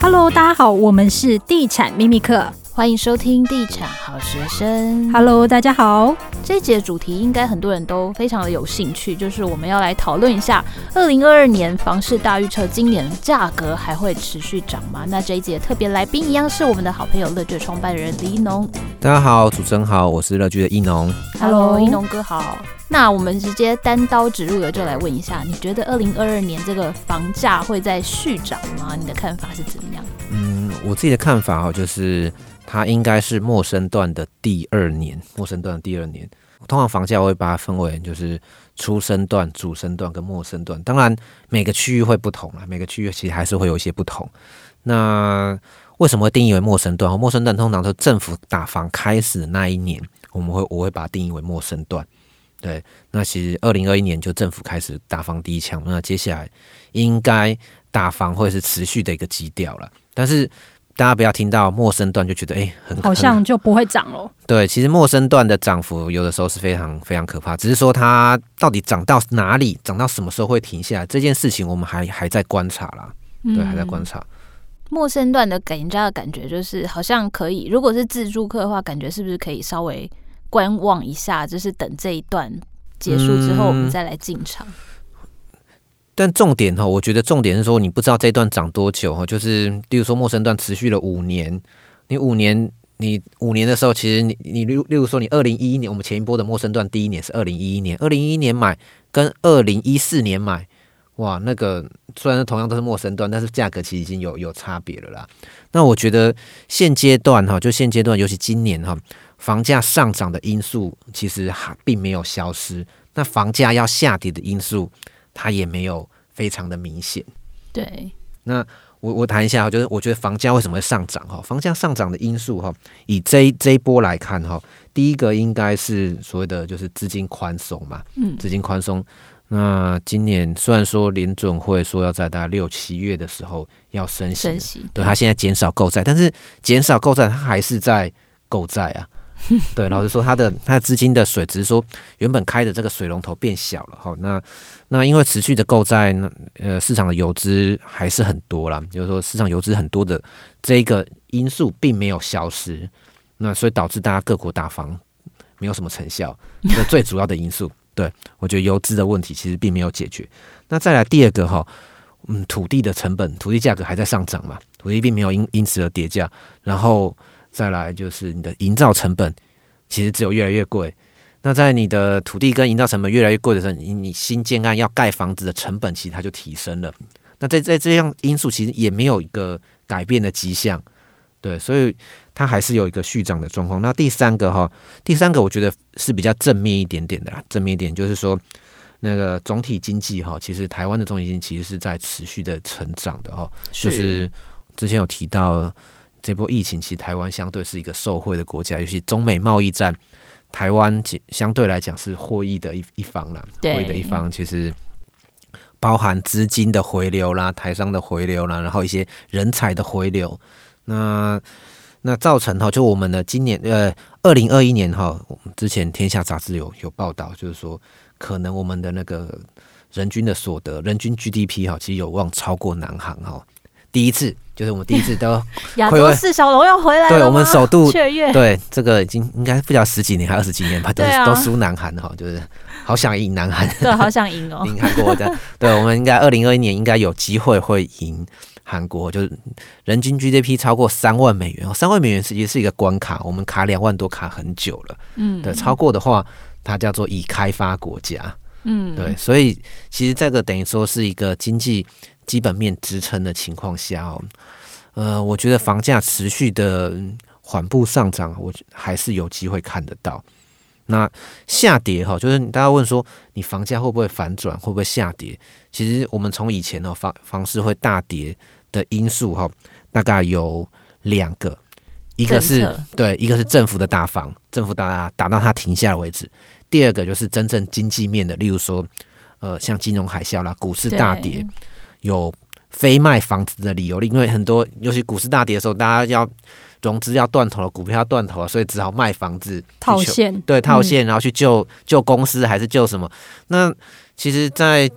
Hello，大家好，我们是地产秘密课，欢迎收听地产好学生。Hello，大家好，这一节的主题应该很多人都非常的有兴趣，就是我们要来讨论一下，二零二二年房市大预测，今年价格还会持续涨吗？那这一节特别来宾一样是我们的好朋友乐居创办人李一农。大家好，主持人好，我是乐居的一农。Hello，一农哥好。那我们直接单刀直入的就来问一下，你觉得二零二二年这个房价会在续涨吗？你的看法是怎么样？嗯，我自己的看法哦，就是它应该是陌生段的第二年，陌生段的第二年。通常房价我会把它分为就是初生段、主升段跟陌生段，当然每个区域会不同啊，每个区域其实还是会有一些不同。那为什么会定义为陌生段？陌生段通常是政府打房开始的那一年，我们会我会把它定义为陌生段。对，那其实二零二一年就政府开始打房第一枪，那接下来应该打房会是持续的一个基调了。但是大家不要听到陌生段就觉得哎，很好像就不会涨了。对，其实陌生段的涨幅有的时候是非常非常可怕，只是说它到底涨到哪里，涨到什么时候会停下来，这件事情我们还还在观察啦。对，还在观察。末升段的给人家的感觉就是好像可以，如果是自助客的话，感觉是不是可以稍微。观望一下，就是等这一段结束之后，我们再来进场。嗯。但重点哈，我觉得重点是说，你不知道这一段涨多久哈。就是，例如说，陌生段持续了五年，你五年，你五年的时候，其实你你例例如说，你二零一一年，我们前一波的陌生段第一年是二零一一年，二零一一年买跟二零一四年买，哇，那个虽然同样都是陌生段，但是价格其实已经有有差别了啦。那我觉得现阶段哈，就现阶段，尤其今年哈。房价上涨的因素其实还并没有消失，那房价要下跌的因素，它也没有非常的明显。对，那我我谈一下，就是我觉得房价为什么会上涨哈？房价上涨的因素哈，以这一这一波来看哈，第一个应该是所谓的就是资金宽松嘛，嗯，资金宽松。那今年虽然说联准会说要在大概六七月的时候要升息，升息，对，它现在减少购债，但是减少购债它还是在购债啊。对，老实说，它的它的资金的水，只是说原本开的这个水龙头变小了哈。那那因为持续的购债，那呃市场的游资还是很多啦，就是说市场游资很多的这个因素并没有消失，那所以导致大家各国打房没有什么成效，这最主要的因素。对，我觉得游资的问题其实并没有解决。那再来第二个哈，嗯，土地的成本，土地价格还在上涨嘛，土地并没有因因此而跌价，然后。再来就是你的营造成本，其实只有越来越贵。那在你的土地跟营造成本越来越贵的时候，你你新建案要盖房子的成本，其实它就提升了。那在在这样因素，其实也没有一个改变的迹象。对，所以它还是有一个续涨的状况。那第三个哈，第三个我觉得是比较正面一点点的啦。正面一点就是说，那个总体经济哈，其实台湾的总体经济其实是在持续的成长的哈。就是之前有提到。这波疫情，其实台湾相对是一个受惠的国家，尤其中美贸易战，台湾相对来讲是获益的一一方啦。获益的一方其实包含资金的回流啦、台商的回流啦，然后一些人才的回流。那那造成哈，就我们的今年呃，二零二一年哈，我们之前天下杂志有有报道，就是说可能我们的那个人均的所得、人均 GDP 哈，其实有望超过南韩哈。第一次就是我们第一次都 亚洲四小龙要回来了，对，我们首度雀跃，对，这个已经应该不知道十几年还二十几年吧，都、啊、都输南韩哈，就是好想赢南韩，对，好想赢哦，赢韩国的，对，我们应该二零二一年应该有机会会赢韩国，就是人均 GDP 超过三万美元哦，三万美元实际是一个关卡，我们卡两万多卡很久了，嗯，对，超过的话它叫做已开发国家，嗯，对，所以其实这个等于说是一个经济。基本面支撑的情况下哦，呃，我觉得房价持续的缓步上涨，我还是有机会看得到。那下跌哈，就是大家问说，你房价会不会反转，会不会下跌？其实我们从以前呢，房房市会大跌的因素哈，大概有两个，一个是对，一个是政府的打房，政府打打到它停下来为止；第二个就是真正经济面的，例如说，呃，像金融海啸啦，股市大跌。有非卖房子的理由，因为很多，尤其股市大跌的时候，大家要融资要断头了，股票要断头了，所以只好卖房子套现，对，套现，然后去救救公司还是救什么？那其实，在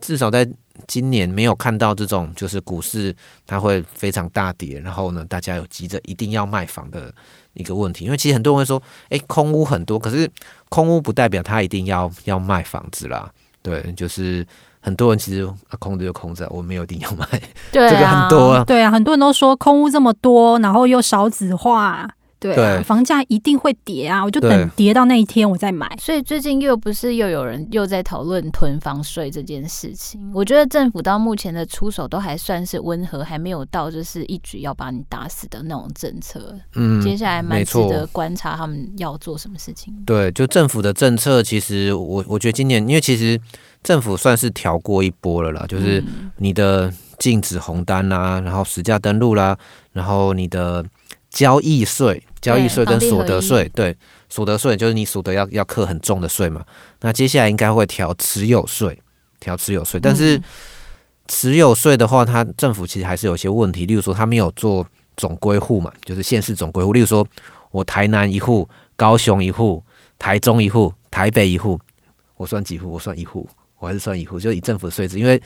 至少在今年没有看到这种就是股市它会非常大跌，然后呢，大家有急着一定要卖房的一个问题。因为其实很多人会说，哎，空屋很多，可是空屋不代表他一定要要卖房子啦。对，就是很多人其实空着就空着，我没有一定要卖，对，这个很多啊，对啊，很多人都说空屋这么多，然后又少子化。对，啊、对，房价一定会跌啊！我就等跌到那一天我再买。所以最近又不是又有人又在讨论囤房税这件事情。我觉得政府到目前的出手都还算是温和，还没有到就是一举要把你打死的那种政策。嗯，接下来蛮值得观察他们要做什么事情。对，就政府的政策，其实我我觉得今年，因为其实政府算是调过一波了啦，就是你的禁止红单啦，然后实价登录啦，然后你的。交易税、交易税跟所得税，对，所得税就是你所得要要课很重的税嘛。那接下来应该会调持有税，调持有税。但是持有税的话，它政府其实还是有些问题，例如说它没有做总归户嘛，就是县市总归户。例如说我台南一户、高雄一户、台中一户、台北一户，我算几户？我算一户，我还是算一户，就以政府税制，因为。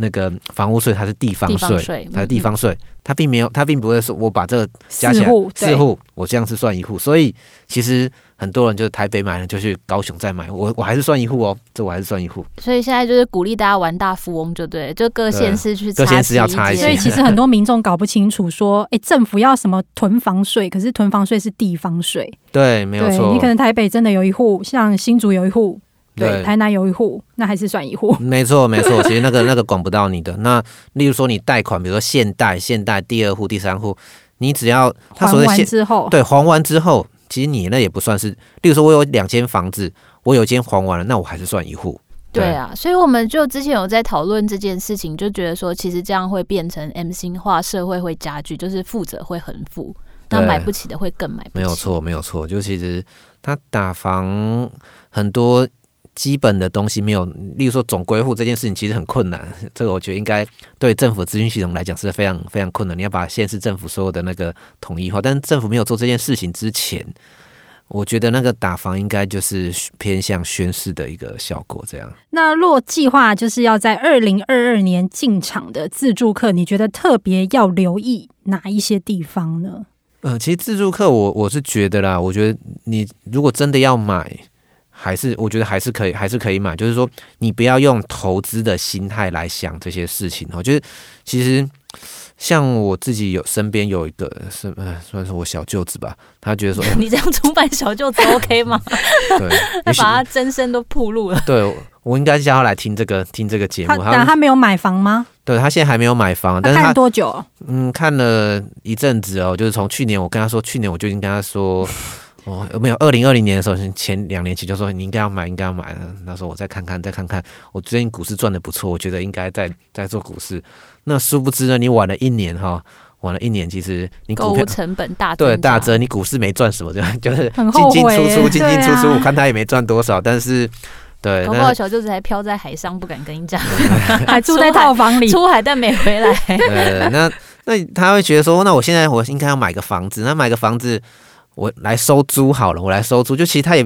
那个房屋税它是地方税，它是地方税，它并没有，它并不会说我把这个加起来四户，我这样是算一户。所以其实很多人就是台北买了就去高雄再买，我我还是算一户哦，这我还是算一户。所以现在就是鼓励大家玩大富翁，就对，就各县市去各县市要差一些。所以其实很多民众搞不清楚，说哎，政府要什么囤房税，可是囤房税是地方税。对，没有错。你可能台北真的有一户，像新竹有一户。对，台南有一户，那还是算一户。没错，没错。其实那个那个管不到你的。那例如说你贷款，比如说现贷、现贷第二户、第三户，你只要他所谓还完之后，对，还完之后，其实你那也不算是。例如说，我有两间房子，我有一间还完了，那我还是算一户。对，啊，所以我们就之前有在讨论这件事情，就觉得说，其实这样会变成 M 型化，社会会加剧，就是富者会很富，那买不起的会更买不起。没有错，没有错。就其实他打房很多。基本的东西没有，例如说总归户这件事情其实很困难，这个我觉得应该对政府资讯系统来讲是非常非常困难。你要把县市政府所有的那个统一化，但是政府没有做这件事情之前，我觉得那个打房应该就是偏向宣示的一个效果。这样，那若计划就是要在二零二二年进场的自助客，你觉得特别要留意哪一些地方呢？嗯、呃，其实自助客我我是觉得啦，我觉得你如果真的要买。还是我觉得还是可以，还是可以买。就是说，你不要用投资的心态来想这些事情哦。就是其实像我自己有身边有一个是呃，算是我小舅子吧，他觉得说，你这样崇拜小舅子 OK 吗？对，他把他真身都暴露了。对，我应该叫他来听这个听这个节目。他他没有买房吗？对，他现在还没有买房，但是他看多久？嗯，看了一阵子哦，就是从去年我跟他说，去年我就已经跟他说。哦，有没有？二零二零年的时候，前两年前就说你应该要买，应该要买。那时候我再看看，再看看。我最近股市赚的不错，我觉得应该再再做股市。那殊不知呢，你晚了一年哈，晚了一年，其实你股票成本大对大折，你股市没赚什么，就 就是进进出出，进进出出。我看他也没赚多少，但是对，搞不好小舅子还飘在海上，不敢跟你讲，还住在套房里，出海但没回来。对，那那他会觉得说，那我现在我应该要买个房子，那买个房子。我来收租好了，我来收租。就其实他也，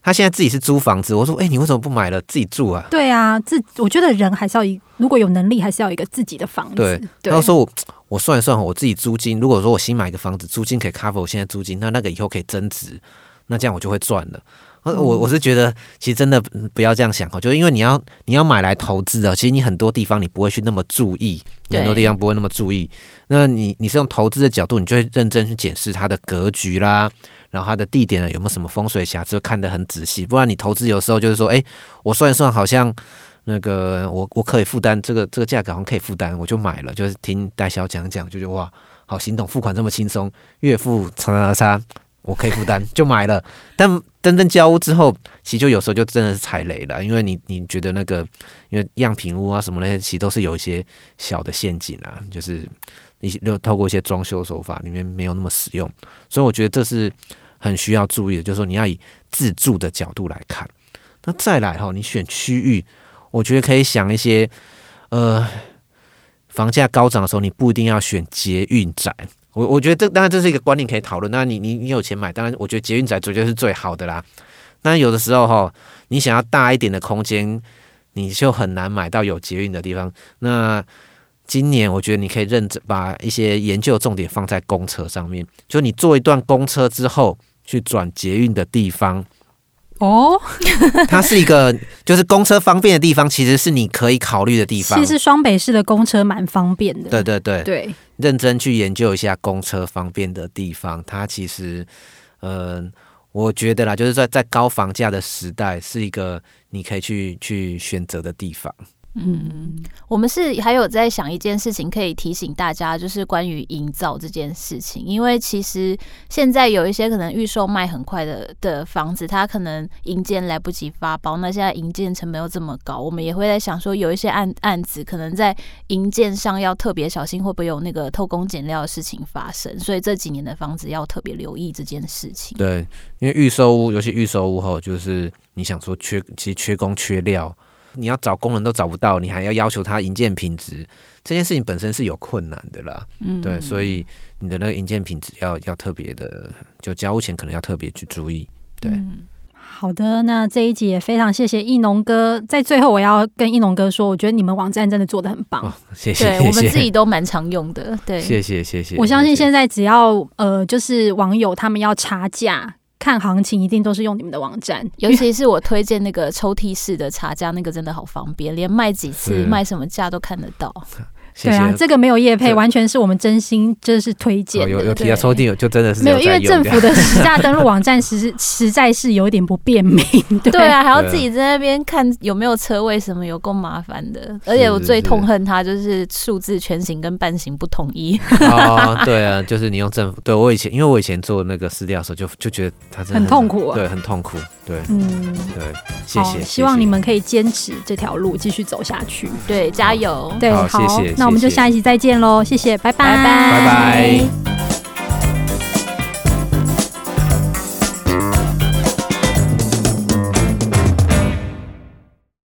他现在自己是租房子。我说，哎、欸，你为什么不买了自己住啊？对啊，自我觉得人还是要一，如果有能力，还是要一个自己的房子。对，然后说我我算一算，我自己租金，如果说我新买一个房子，租金可以 cover 我现在租金，那那个以后可以增值，那这样我就会赚了。我我是觉得，其实真的不要这样想哦，就是因为你要你要买来投资的，其实你很多地方你不会去那么注意，很多地方不会那么注意。那你你是用投资的角度，你就会认真去检视它的格局啦，然后它的地点呢有没有什么风水瑕疵，看得很仔细。不然你投资有时候就是说，哎，我算一算，好像那个我我可以负担这个这个价格，好像可以负担，我就买了。就是听代销讲讲，就觉得哇，好心动，付款这么轻松，月付叉叉叉。我可以负担就买了，但真正交屋之后，其实就有时候就真的是踩雷了，因为你你觉得那个，因为样品屋啊什么那些，其实都是有一些小的陷阱啊，就是你又透过一些装修手法里面没有那么实用，所以我觉得这是很需要注意的，就是说你要以自住的角度来看。那再来哈，你选区域，我觉得可以想一些，呃，房价高涨的时候，你不一定要选捷运宅。我我觉得这当然这是一个观念可以讨论。那你你你有钱买，当然我觉得捷运宅绝对是最好的啦。那有的时候哈，你想要大一点的空间，你就很难买到有捷运的地方。那今年我觉得你可以认真把一些研究重点放在公车上面，就你坐一段公车之后去转捷运的地方。哦，它是一个就是公车方便的地方，其实是你可以考虑的地方。其实双北市的公车蛮方便的。对对对对，认真去研究一下公车方便的地方，它其实，嗯、我觉得啦，就是在在高房价的时代，是一个你可以去去选择的地方。嗯，我们是还有在想一件事情，可以提醒大家，就是关于营造这件事情。因为其实现在有一些可能预售卖很快的的房子，它可能营建来不及发包，那现在营建成本又这么高，我们也会在想说，有一些案案子可能在营建上要特别小心，会不会有那个偷工减料的事情发生？所以这几年的房子要特别留意这件事情。对，因为预售屋，尤其预售屋后，就是你想说缺，其实缺工缺料。你要找工人都找不到，你还要要求他营建品质，这件事情本身是有困难的啦。嗯，对，所以你的那个营建品质要要特别的，就交屋前可能要特别去注意。对，嗯，好的，那这一集也非常谢谢艺农哥。在最后，我要跟艺农哥说，我觉得你们网站真的做的很棒。哦，谢谢，对，我们自己都蛮常用的。对，谢谢谢谢。我相信现在只要呃，就是网友他们要差价。看行情一定都是用你们的网站，尤其是我推荐那个抽屉式的茶架，那个真的好方便，连卖几次、卖什么价都看得到。对啊，这个没有业配，完全是我们真心就是推荐。有有提到抽屉，就真的是没有，因为政府的实价登录网站实 实在是有点不便民。对啊，还要自己在那边看有没有车位，什么有够麻烦的。而且我最痛恨它就是数字全形跟半形不统一。哦，对啊，就是你用政府，对我以前，因为我以前做那个私调的时候，就就觉得它真的很痛苦，对，很痛苦。对，嗯，对，谢谢。希望你们可以坚持这条路，继续走下去。对，加油。对，好，那我们就下一期再见喽，谢谢，拜拜，拜拜。